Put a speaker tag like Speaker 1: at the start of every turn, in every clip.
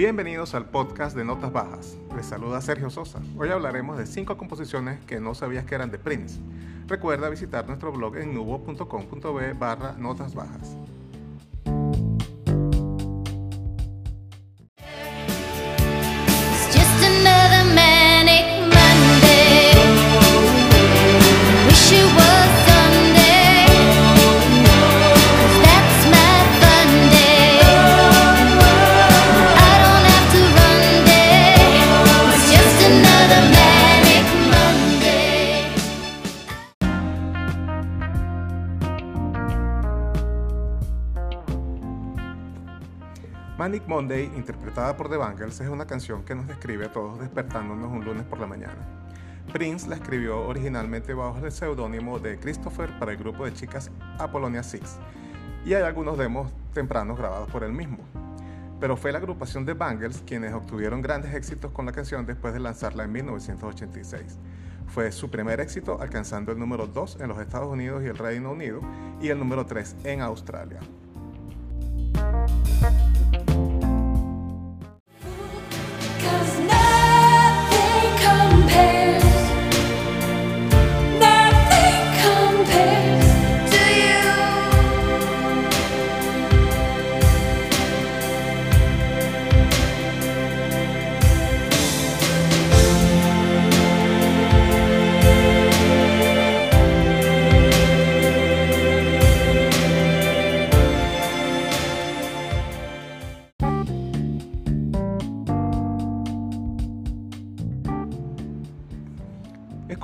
Speaker 1: Bienvenidos al podcast de Notas Bajas. Les saluda Sergio Sosa. Hoy hablaremos de cinco composiciones que no sabías que eran de Prince. Recuerda visitar nuestro blog en nubo.com.b barra notas bajas.
Speaker 2: Manic Monday,
Speaker 1: interpretada por The Bangles, es una canción que nos describe a todos despertándonos un lunes por la mañana. Prince la escribió originalmente bajo el seudónimo de Christopher para el grupo de chicas Apollonia Six, y hay algunos demos tempranos grabados por él mismo. Pero fue la agrupación de Bangles quienes obtuvieron grandes éxitos con la canción después de lanzarla en 1986. Fue su primer éxito alcanzando el número 2 en los Estados Unidos y el Reino Unido y el número 3 en Australia.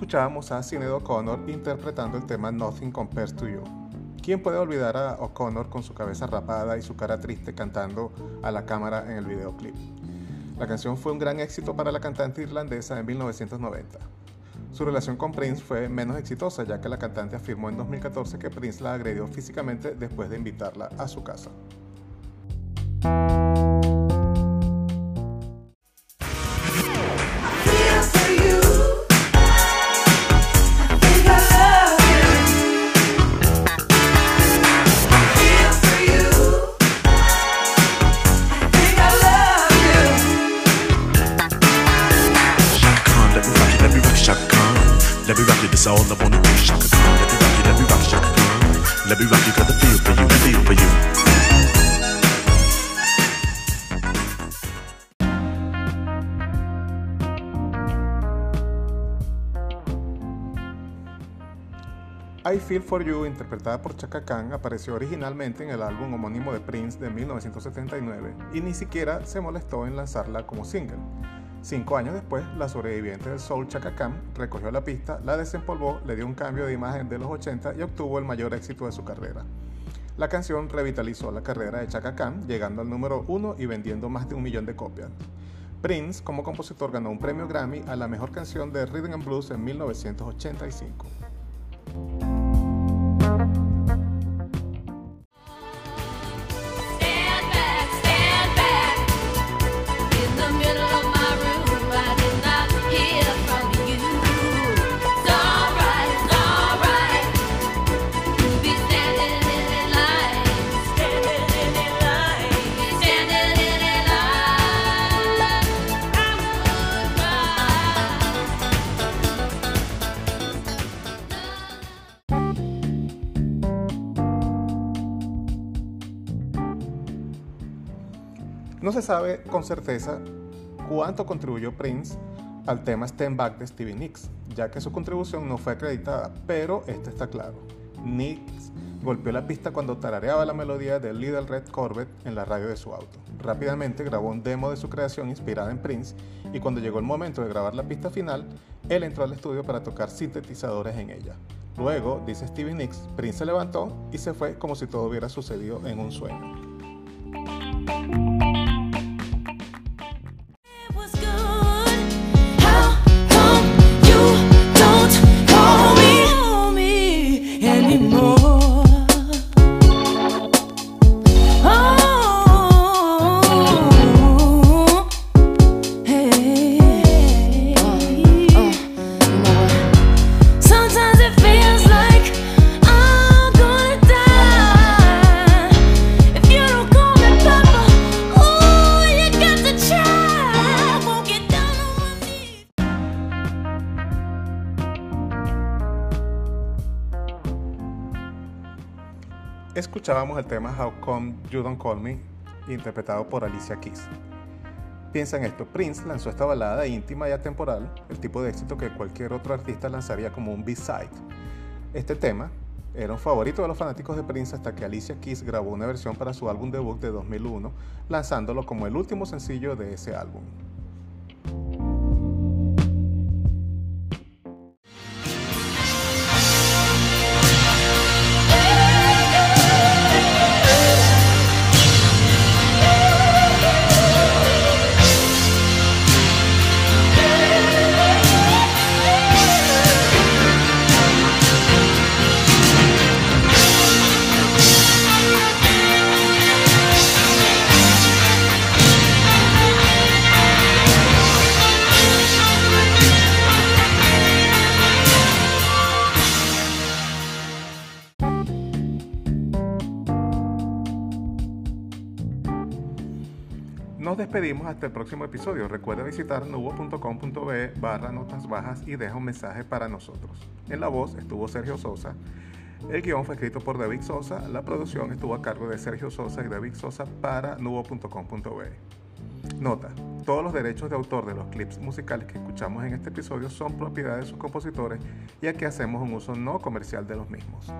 Speaker 1: Escuchábamos a Sinead O'Connor interpretando el tema Nothing Compares to You. ¿Quién puede olvidar a O'Connor con su cabeza rapada y su cara triste cantando a la cámara en el videoclip? La canción fue un gran éxito para la cantante irlandesa en 1990. Su relación con Prince fue menos exitosa ya que la cantante afirmó en 2014 que Prince la agredió físicamente después de invitarla a su casa.
Speaker 3: Let me the.
Speaker 1: I Feel For You, interpretada por Chaka Khan, apareció originalmente en el álbum homónimo de Prince de 1979 y ni siquiera se molestó en lanzarla como single. Cinco años después, la sobreviviente del soul Chaka Khan recogió la pista, la desempolvó, le dio un cambio de imagen de los 80 y obtuvo el mayor éxito de su carrera. La canción revitalizó la carrera de Chaka Khan, llegando al número uno y vendiendo más de un millón de copias. Prince, como compositor, ganó un premio Grammy a la mejor canción de Rhythm and Blues en 1985. No se sabe con certeza cuánto contribuyó Prince al tema Stand Back de Stevie Nicks, ya que su contribución no fue acreditada, pero este está claro. Nicks golpeó la pista cuando tarareaba la melodía de Little Red Corvette en la radio de su auto. Rápidamente grabó un demo de su creación inspirada en Prince y cuando llegó el momento de grabar la pista final, él entró al estudio para tocar sintetizadores en ella. Luego, dice Stevie Nicks, Prince se levantó y se fue como si todo hubiera sucedido en un sueño. Escuchábamos el tema How Come You Don't Call Me, interpretado por Alicia Keys. Piensa en esto, Prince lanzó esta balada íntima y atemporal, el tipo de éxito que cualquier otro artista lanzaría como un B-side. Este tema era un favorito de los fanáticos de Prince hasta que Alicia Keys grabó una versión para su álbum debut de 2001, lanzándolo como el último sencillo de ese álbum. Despedimos hasta el próximo episodio. Recuerda visitar nubo.com.be barra notas bajas y deja un mensaje para nosotros. En la voz estuvo Sergio Sosa. El guion fue escrito por David Sosa. La producción estuvo a cargo de Sergio Sosa y David Sosa para nubo.com.be. Nota, todos los derechos de autor de los clips musicales que escuchamos en este episodio son propiedad de sus compositores y aquí hacemos un uso no comercial de los mismos.